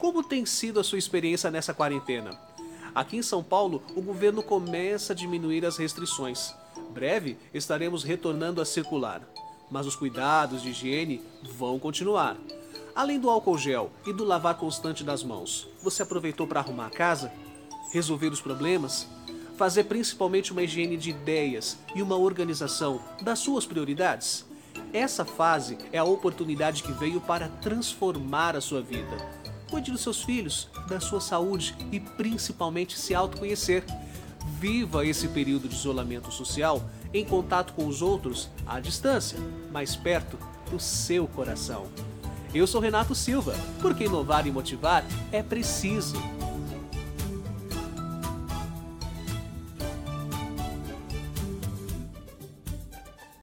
Como tem sido a sua experiência nessa quarentena? Aqui em São Paulo, o governo começa a diminuir as restrições. Breve estaremos retornando a circular, mas os cuidados de higiene vão continuar. Além do álcool gel e do lavar constante das mãos, você aproveitou para arrumar a casa? Resolver os problemas? Fazer principalmente uma higiene de ideias e uma organização das suas prioridades? Essa fase é a oportunidade que veio para transformar a sua vida. Cuide dos seus filhos, da sua saúde e principalmente se autoconhecer. Viva esse período de isolamento social em contato com os outros à distância, mais perto do seu coração. Eu sou Renato Silva, porque inovar e motivar é preciso.